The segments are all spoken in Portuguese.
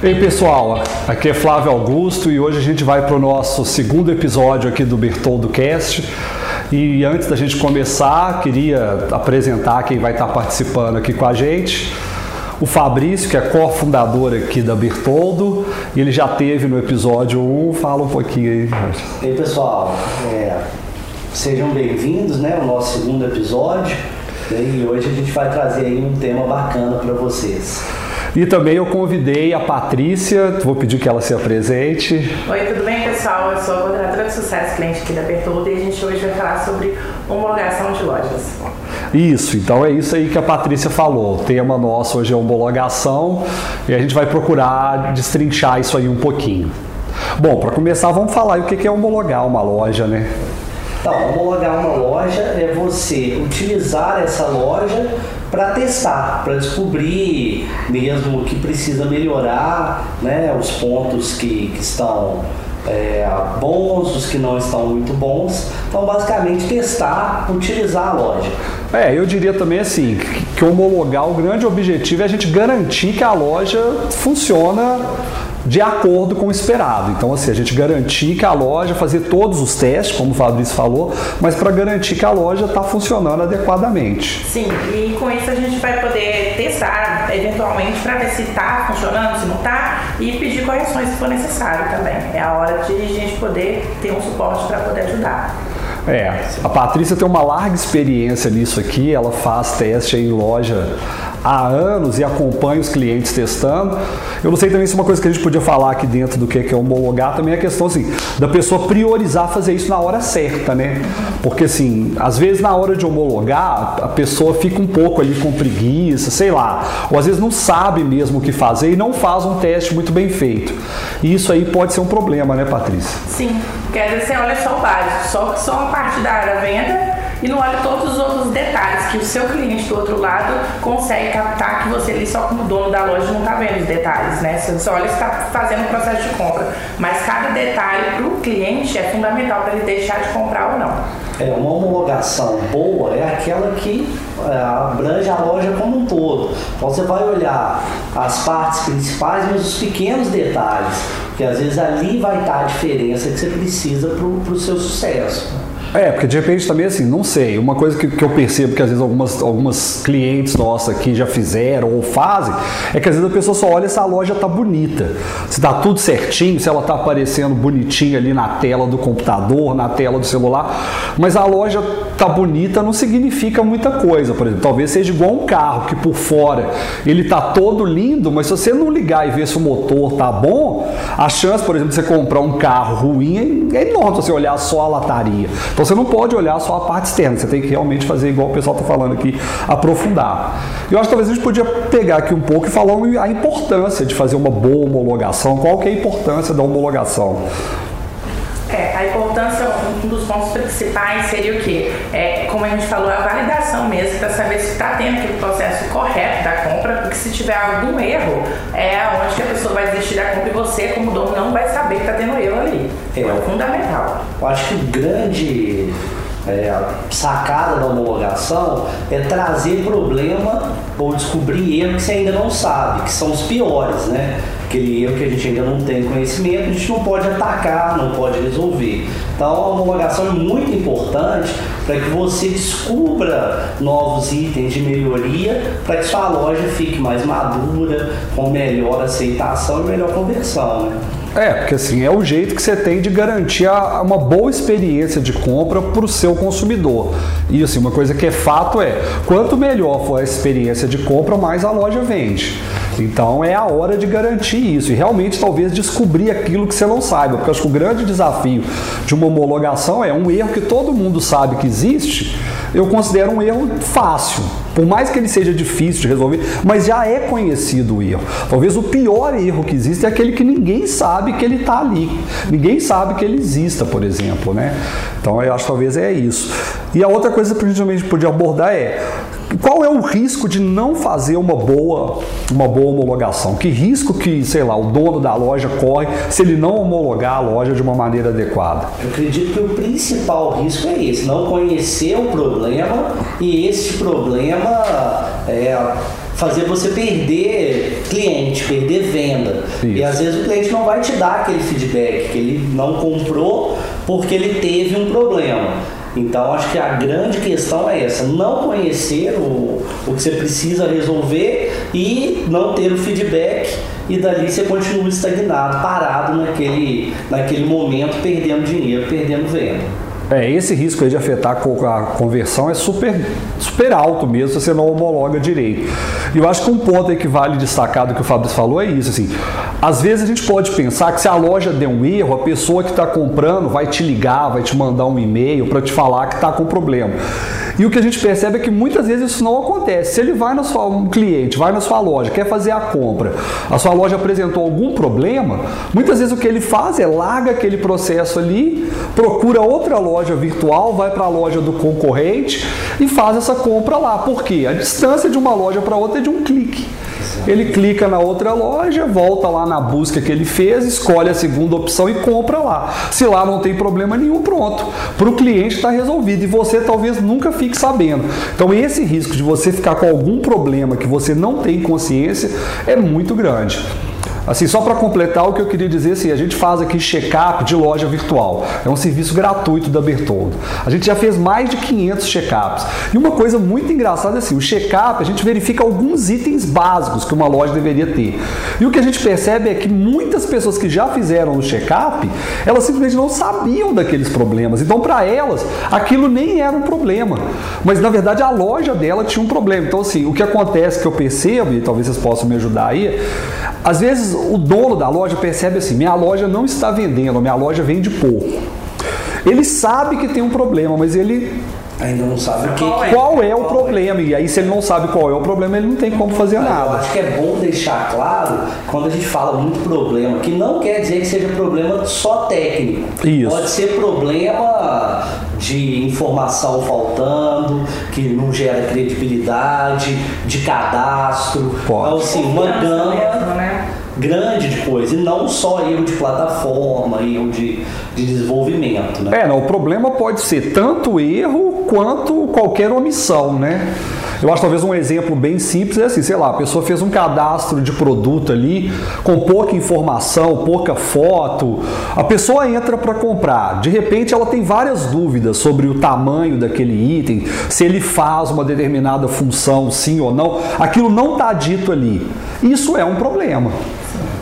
Ei pessoal, aqui é Flávio Augusto e hoje a gente vai para o nosso segundo episódio aqui do Bertoldo Cast. E antes da gente começar, queria apresentar quem vai estar participando aqui com a gente. O Fabrício, que é cofundador aqui da Bertoldo, e ele já teve no episódio 1. Fala um pouquinho aí. Ei pessoal, é, sejam bem-vindos né, ao nosso segundo episódio. E hoje a gente vai trazer aí um tema bacana para vocês. E também eu convidei a Patrícia, vou pedir que ela se apresente. Oi, tudo bem, pessoal? Eu sou a coordenadora de sucesso cliente aqui da Bertoldo e a gente hoje vai falar sobre homologação de lojas. Isso, então é isso aí que a Patrícia falou. O tema nosso hoje é homologação e a gente vai procurar destrinchar isso aí um pouquinho. Bom, para começar, vamos falar o que é homologar uma loja, né? Então, homologar uma loja é você utilizar essa loja para testar, para descobrir mesmo o que precisa melhorar, né, os pontos que, que estão é, bons, os que não estão muito bons. Então, basicamente, testar, utilizar a loja. É, eu diria também assim, que, que homologar, o grande objetivo é a gente garantir que a loja funciona de acordo com o esperado. Então, assim, a gente garantir que a loja, fazer todos os testes, como o Fabrício falou, mas para garantir que a loja está funcionando adequadamente. Sim, e com isso a gente vai poder testar, eventualmente, para ver se está funcionando, se não está, e pedir correções se for necessário também. É a hora de a gente poder ter um suporte para poder ajudar. É, a Patrícia tem uma larga experiência nisso aqui, ela faz teste em loja há anos e acompanha os clientes testando. Eu não sei também se uma coisa que a gente podia falar aqui dentro do que é homologar também é a questão assim, da pessoa priorizar fazer isso na hora certa, né? Porque assim, às vezes na hora de homologar, a pessoa fica um pouco ali com preguiça, sei lá, ou às vezes não sabe mesmo o que fazer e não faz um teste muito bem feito. E isso aí pode ser um problema, né, Patrícia? Sim, às vezes você olha só o básico, só, só uma parte da área venda e não olha todos os outros detalhes que o seu cliente do outro lado consegue captar que você ali só como dono da loja não está vendo os detalhes, né? Você só olha está fazendo o processo de compra, mas cada detalhe para o cliente é fundamental para ele deixar de comprar ou não. É, uma homologação boa é aquela que é, abrange a loja como um todo. Então você vai olhar as partes principais, mas os pequenos detalhes, que às vezes ali vai estar a diferença que você precisa para o seu sucesso. É, porque de repente também assim, não sei. Uma coisa que, que eu percebo que às vezes algumas, algumas clientes nossas aqui já fizeram ou fazem, é que às vezes a pessoa só olha se a loja tá bonita. Se tá tudo certinho, se ela tá aparecendo bonitinha ali na tela do computador, na tela do celular. Mas a loja tá bonita não significa muita coisa. Por exemplo, talvez seja igual um carro, que por fora ele tá todo lindo, mas se você não ligar e ver se o motor tá bom, a chance, por exemplo, de você comprar um carro ruim é enorme se você olhar só a lataria. Então você não pode olhar só a parte externa, você tem que realmente fazer igual o pessoal está falando aqui, aprofundar. Eu acho que talvez a gente podia pegar aqui um pouco e falar a importância de fazer uma boa homologação, qual que é a importância da homologação. É, a importância, um dos pontos principais seria o quê? É, como a gente falou, a validação mesmo, para saber se está tendo aquele processo correto da compra, porque se tiver algum erro, é onde que a pessoa vai desistir da compra e você, como dono, não vai saber que está tendo erro ali. É, é fundamental. Eu acho que o grande é, a sacada da homologação é trazer problema ou descobrir erro que você ainda não sabe, que são os piores, né? Aquele erro que a gente ainda não tem conhecimento, a gente não pode atacar, não pode resolver. Então a homologação é muito importante para que você descubra novos itens de melhoria para que sua loja fique mais madura, com melhor aceitação e melhor conversão. Né? É, porque assim, é o jeito que você tem de garantir uma boa experiência de compra para o seu consumidor. E assim, uma coisa que é fato é, quanto melhor for a experiência de compra, mais a loja vende. Então é a hora de garantir isso e realmente talvez descobrir aquilo que você não saiba, porque acho que o grande desafio de uma homologação é um erro que todo mundo sabe que existe, eu considero um erro fácil. Por mais que ele seja difícil de resolver, mas já é conhecido o erro. Talvez o pior erro que existe é aquele que ninguém sabe que ele está ali. Ninguém sabe que ele exista, por exemplo, né? Então eu acho que talvez é isso. E a outra coisa que a gente podia abordar é qual é o risco de não fazer uma boa, uma boa homologação? Que risco que, sei lá, o dono da loja corre se ele não homologar a loja de uma maneira adequada? Eu acredito que o principal risco é esse, não conhecer o problema e esse problema é, fazer você perder cliente, perder venda. Isso. E às vezes o cliente não vai te dar aquele feedback que ele não comprou porque ele teve um problema. Então acho que a grande questão é essa, não conhecer o, o que você precisa resolver e não ter o feedback e dali você continua estagnado, parado naquele, naquele momento, perdendo dinheiro, perdendo venda. É, esse risco de afetar a conversão é super, super alto mesmo se você não homologa direito. E eu acho que um ponto aí que vale destacar do que o Fabrício falou é isso, assim, às vezes a gente pode pensar que se a loja der um erro, a pessoa que está comprando vai te ligar, vai te mandar um e-mail para te falar que está com problema. E o que a gente percebe é que muitas vezes isso não acontece. Se ele vai na sua, um cliente, vai na sua loja, quer fazer a compra, a sua loja apresentou algum problema, muitas vezes o que ele faz é larga aquele processo ali, procura outra loja virtual, vai para a loja do concorrente e faz essa compra lá. Por quê? A distância de uma loja para outra é de um clique. Ele clica na outra loja, volta lá na busca que ele fez, escolhe a segunda opção e compra lá. Se lá não tem problema nenhum, pronto. Para o cliente está resolvido e você talvez nunca fique sabendo. Então esse risco de você ficar com algum problema que você não tem consciência é muito grande. Assim, só para completar o que eu queria dizer, assim, a gente faz aqui check-up de loja virtual. É um serviço gratuito da Bertoldo. A gente já fez mais de 500 check-ups. E uma coisa muito engraçada é assim, o check-up a gente verifica alguns itens básicos que uma loja deveria ter. E o que a gente percebe é que muitas pessoas que já fizeram o check-up, elas simplesmente não sabiam daqueles problemas. Então, para elas, aquilo nem era um problema. Mas, na verdade, a loja dela tinha um problema. Então, assim, o que acontece que eu percebo, e talvez vocês possam me ajudar aí, às vezes o dono da loja percebe assim: minha loja não está vendendo, minha loja vende pouco. Ele sabe que tem um problema, mas ele ainda não sabe o que, qual, é, qual é o problema. E aí, se ele não sabe qual é o problema, ele não tem como fazer mas nada. Eu acho que é bom deixar claro, quando a gente fala muito problema, que não quer dizer que seja problema só técnico. Isso. Pode ser problema de informação faltando, que não gera credibilidade, de cadastro. Pode. Então, assim, uma gama. Grande de coisa, e não só erro de plataforma, erro de, de desenvolvimento. Né? É, não, o problema pode ser tanto erro quanto qualquer omissão, né? Eu acho talvez um exemplo bem simples é assim, sei lá, a pessoa fez um cadastro de produto ali com pouca informação, pouca foto. A pessoa entra para comprar, de repente ela tem várias dúvidas sobre o tamanho daquele item, se ele faz uma determinada função, sim ou não. Aquilo não está dito ali. Isso é um problema.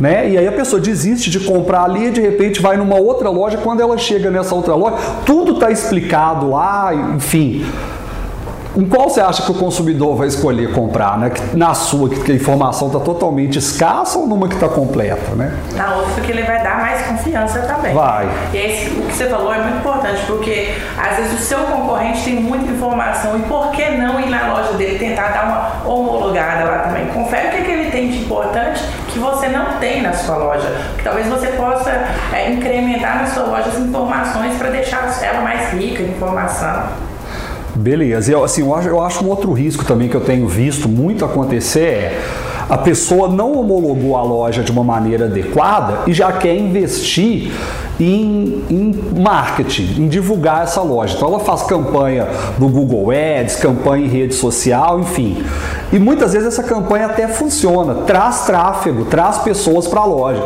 Né? E aí a pessoa desiste de comprar ali e de repente vai numa outra loja. Quando ela chega nessa outra loja, tudo está explicado lá, enfim. Em qual você acha que o consumidor vai escolher comprar? Né? Na sua, que a informação está totalmente escassa ou numa que está completa? Né? Na outra que ele vai dar mais confiança também. Vai. E esse, o que você falou é muito importante, porque às vezes o seu concorrente tem muita informação e por que não ir na loja dele tentar dar uma homologada lá também? Confere o que, é que ele tem de importante que você não tem na sua loja. Talvez você possa é, incrementar na sua loja as informações para deixar ela mais rica em informação. Beleza. E assim, eu acho, eu acho um outro risco também que eu tenho visto muito acontecer é a pessoa não homologou a loja de uma maneira adequada e já quer investir em, em, marketing, em divulgar essa loja. Então ela faz campanha no Google Ads, campanha em rede social, enfim. E muitas vezes essa campanha até funciona, traz tráfego, traz pessoas para a loja.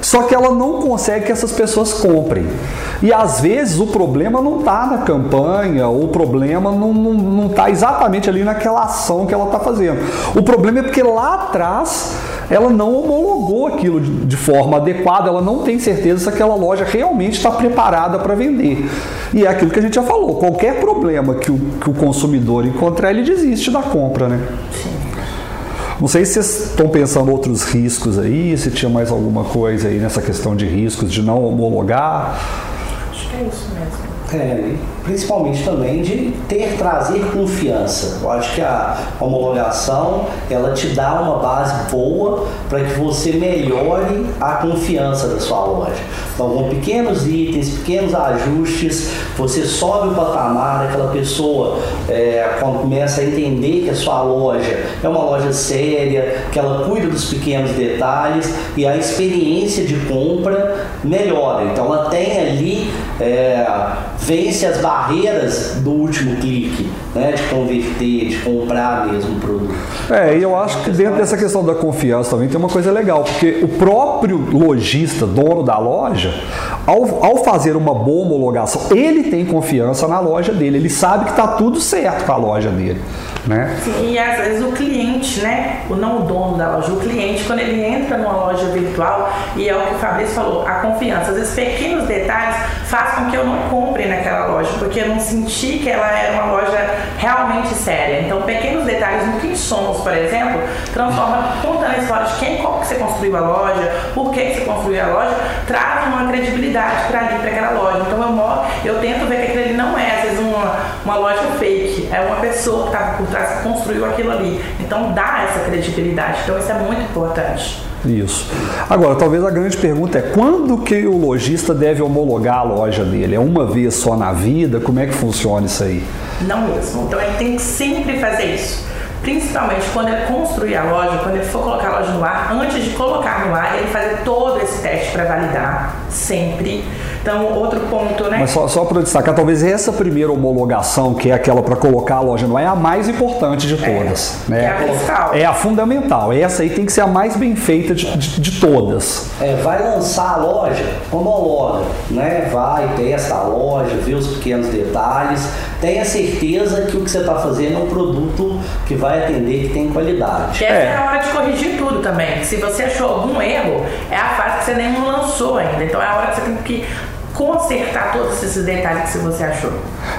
Só que ela não consegue que essas pessoas comprem. E às vezes o problema não está na campanha, o problema não está exatamente ali naquela ação que ela está fazendo. O problema é porque lá atrás ela não homologou aquilo de forma adequada, ela não tem certeza se aquela loja realmente está preparada para vender. E é aquilo que a gente já falou: qualquer problema que o, que o consumidor encontrar, ele desiste da compra, né? Não sei se vocês estão pensando outros riscos aí, se tinha mais alguma coisa aí nessa questão de riscos de não homologar que é isso mesmo. É, principalmente também de ter, trazer confiança. Eu acho que a homologação, ela te dá uma base boa para que você melhore a confiança da sua loja. Então, com pequenos itens, pequenos ajustes, você sobe o patamar daquela pessoa, é, quando começa a entender que a sua loja é uma loja séria, que ela cuida dos pequenos detalhes e a experiência de compra melhora. Então, ela tem ali é, vence as barreiras do último clique, né, de converter, de comprar mesmo o produto. É, e eu acho que dentro dessa questão da confiança também tem uma coisa legal, porque o próprio lojista, dono da loja, ao, ao fazer uma boa homologação, ele tem confiança na loja dele, ele sabe que está tudo certo com a loja dele. Né? Sim, e às vezes o cliente, né, o não o dono da loja, o cliente, quando ele entra numa loja virtual, e é o que o Fabrício falou, a confiança, às vezes pequenos detalhes faz com que eu não compre naquela loja, porque eu não senti que ela era uma loja realmente séria. Então, pequenos detalhes no que somos, por exemplo, transforma, contando a história de quem, como que você construiu a loja, por que você construiu a loja, traz uma credibilidade para ali, para aquela loja. Então, eu, eu tento ver que aquilo ali não é, uma, loja fake, é uma pessoa que estava por trás que construiu aquilo ali. Então, dá essa credibilidade. Então, isso é muito importante. Isso. Agora, talvez a grande pergunta é quando que o lojista deve homologar a loja dele? É uma vez só na vida? Como é que funciona isso aí? Não mesmo. Então ele tem que sempre fazer isso. Principalmente quando ele construir a loja, quando ele for colocar a loja no ar, antes de colocar no ar, ele fazer todo esse teste para validar, sempre. Então, outro ponto, né? Mas só, só para destacar, talvez essa primeira homologação, que é aquela para colocar a loja no ar, é a mais importante de todas. É, né? é a principal. É a fundamental. Essa aí tem que ser a mais bem feita de, de, de todas. É, vai lançar a loja, homologa, né? Vai, testa a loja, vê os pequenos detalhes, tenha certeza que o que você está fazendo é um produto que vai atender, que tem qualidade. Essa é. é a hora de corrigir tudo também. Se você achou algum erro, é a fase que você nem lançou ainda. Então é a hora que você tem que consertar todos esses detalhes que você achou.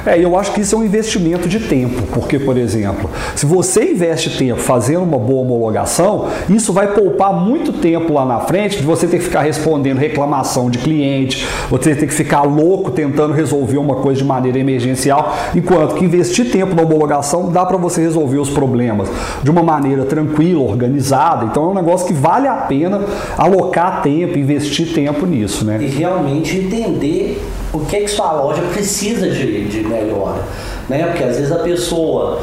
É, eu acho que isso é um investimento de tempo, porque, por exemplo, se você investe tempo fazendo uma boa homologação, isso vai poupar muito tempo lá na frente de você ter que ficar respondendo reclamação de cliente, você ter que ficar louco tentando resolver uma coisa de maneira emergencial, enquanto que investir tempo na homologação dá para você resolver os problemas de uma maneira tranquila, organizada. Então é um negócio que vale a pena alocar tempo, investir tempo nisso, né? E realmente entender o que, é que sua loja precisa de, de melhora. Né? Porque às vezes a pessoa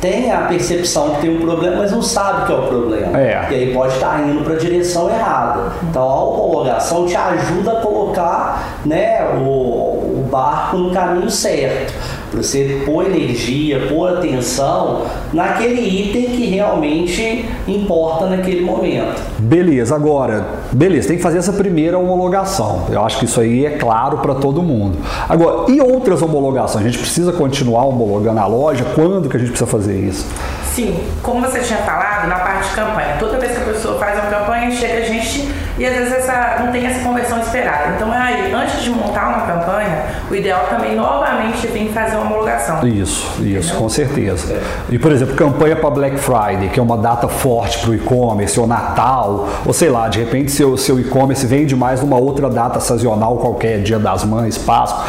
tem a percepção que tem um problema, mas não sabe que é o problema. É. E aí pode estar indo para a direção errada. Então a homologação te ajuda a colocar né, o, o barco no caminho certo. Você pôr energia, pôr atenção naquele item que realmente importa naquele momento. Beleza, agora, beleza, tem que fazer essa primeira homologação. Eu acho que isso aí é claro para todo mundo. Agora, e outras homologações? A gente precisa continuar homologando a loja? Quando que a gente precisa fazer isso? Sim, como você tinha falado, na parte de campanha, toda vez que a pessoa faz uma campanha, chega a gente e às vezes essa, não tem essa conversão esperada. Então, aí, antes de montar uma campanha, o ideal também novamente vir fazer uma homologação. Isso, isso, Entendeu? com certeza. É. E, por exemplo, campanha para Black Friday, que é uma data forte para o e-commerce, ou Natal, ou sei lá, de repente seu, seu e-commerce vende mais numa outra data sazonal qualquer, Dia das Mães, Páscoa.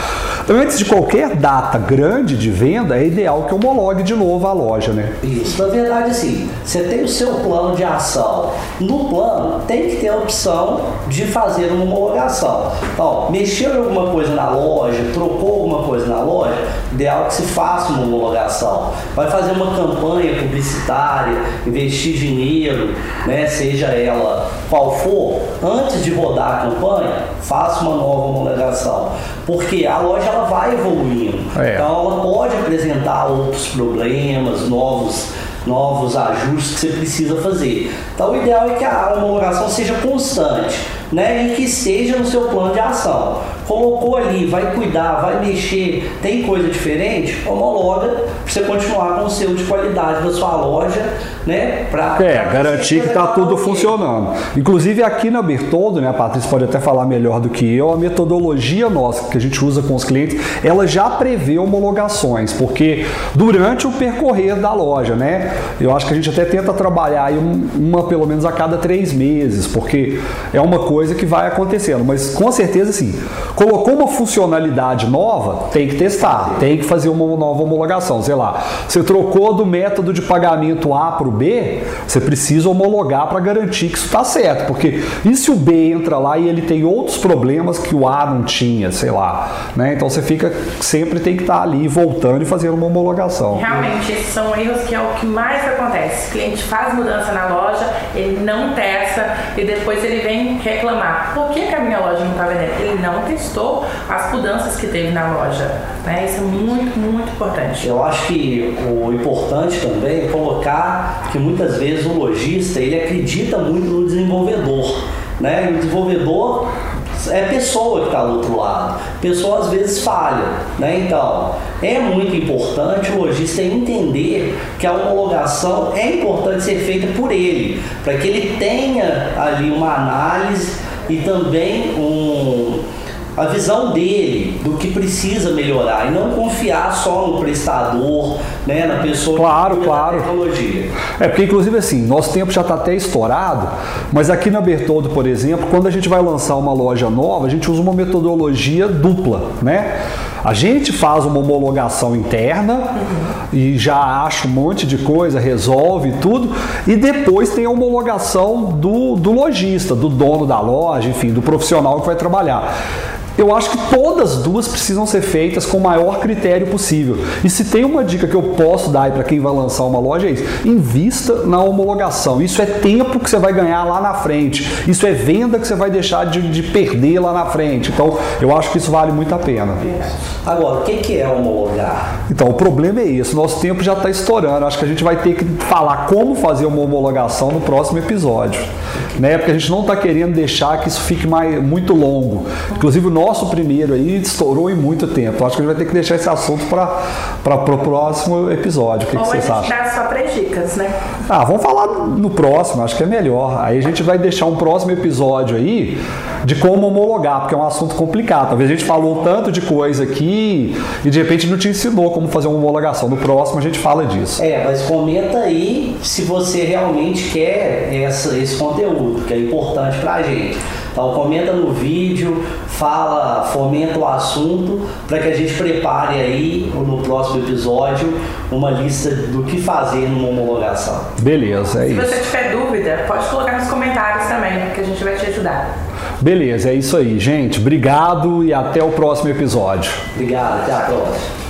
Antes de qualquer data grande de venda, é ideal que homologue de novo a loja, né? Isso, na verdade, sim. Você tem o seu plano de ação. No plano, tem que ter a opção de fazer uma homologação. Então, mexeu em alguma coisa na loja, trocou alguma coisa na loja, ideal que se faça uma homologação. Vai fazer uma campanha publicitária, investir dinheiro, né, seja ela qual for, antes de rodar a campanha, faça uma nova homologação. Porque a loja ela vai evoluindo. É. Então ela pode apresentar outros problemas, novos novos ajustes que você precisa fazer. Então, o ideal é que a homologação seja constante né, e que esteja no seu plano de ação. Colocou ali, vai cuidar, vai mexer, tem coisa diferente, homologa para você continuar com o selo de qualidade da sua loja, né? Pra, é, pra garantir que está tudo funcionando. Inclusive aqui na Bertoldo, né, a Patrícia pode até falar melhor do que eu, a metodologia nossa que a gente usa com os clientes, ela já prevê homologações, porque durante o percorrer da loja, né? Eu acho que a gente até tenta trabalhar aí uma pelo menos a cada três meses, porque é uma coisa que vai acontecendo. Mas com certeza, sim, Colocou uma funcionalidade nova, tem que testar, tem que fazer uma nova homologação. Sei lá, você trocou do método de pagamento A para o B, você precisa homologar para garantir que isso está certo. Porque e se o B entra lá e ele tem outros problemas que o A não tinha, sei lá. Né? Então você fica, sempre tem que estar tá ali voltando e fazendo uma homologação. Realmente, esses são erros que é o que mais acontece. O cliente faz mudança na loja, ele não testa e depois ele vem reclamar. Por que, que a minha loja não está vendendo? Ele não testou as mudanças que teve na loja. Né? Isso é muito, muito importante. Eu acho que o importante também é colocar que muitas vezes o lojista ele acredita muito no desenvolvedor. Né? O desenvolvedor é pessoa que está do outro lado. Pessoa às vezes falha, né? Então, é muito importante o lojista entender que a homologação é importante ser feita por ele, para que ele tenha ali uma análise e também um a visão dele do que precisa melhorar e não confiar só no prestador, né, na pessoa claro, que claro. tecnologia. É porque inclusive assim, nosso tempo já está até estourado, mas aqui na Bertoldo, por exemplo, quando a gente vai lançar uma loja nova, a gente usa uma metodologia dupla, né? A gente faz uma homologação interna uhum. e já acha um monte de coisa, resolve tudo, e depois tem a homologação do, do lojista, do dono da loja, enfim, do profissional que vai trabalhar. Eu acho que todas as duas precisam ser feitas com o maior critério possível. E se tem uma dica que eu posso dar para quem vai lançar uma loja é isso: invista na homologação. Isso é tempo que você vai ganhar lá na frente. Isso é venda que você vai deixar de, de perder lá na frente. Então, eu acho que isso vale muito a pena. Agora, o que é homologar? Então, o problema é esse: nosso tempo já está estourando. Acho que a gente vai ter que falar como fazer uma homologação no próximo episódio. Né? Porque a gente não está querendo deixar que isso fique mais, muito longo. Inclusive, o nosso primeiro aí estourou em muito tempo. Acho que a gente vai ter que deixar esse assunto para o próximo episódio. O que, Ou que vocês acham? só três dicas, né? Ah, vamos falar no próximo, acho que é melhor. Aí a gente vai deixar um próximo episódio aí de como homologar, porque é um assunto complicado. Talvez a gente falou tanto de coisa aqui e de repente não te ensinou como fazer uma homologação. No próximo a gente fala disso. É, mas comenta aí se você realmente quer essa, esse conteúdo, que é importante pra gente. Então comenta no vídeo, fala, fomenta o assunto para que a gente prepare aí no próximo episódio uma lista do que fazer numa homologação. Beleza, é Se isso. Se você tiver dúvida, pode colocar nos comentários também, que a gente vai te ajudar. Beleza, é isso aí, gente. Obrigado e até o próximo episódio. Obrigado, até a próxima.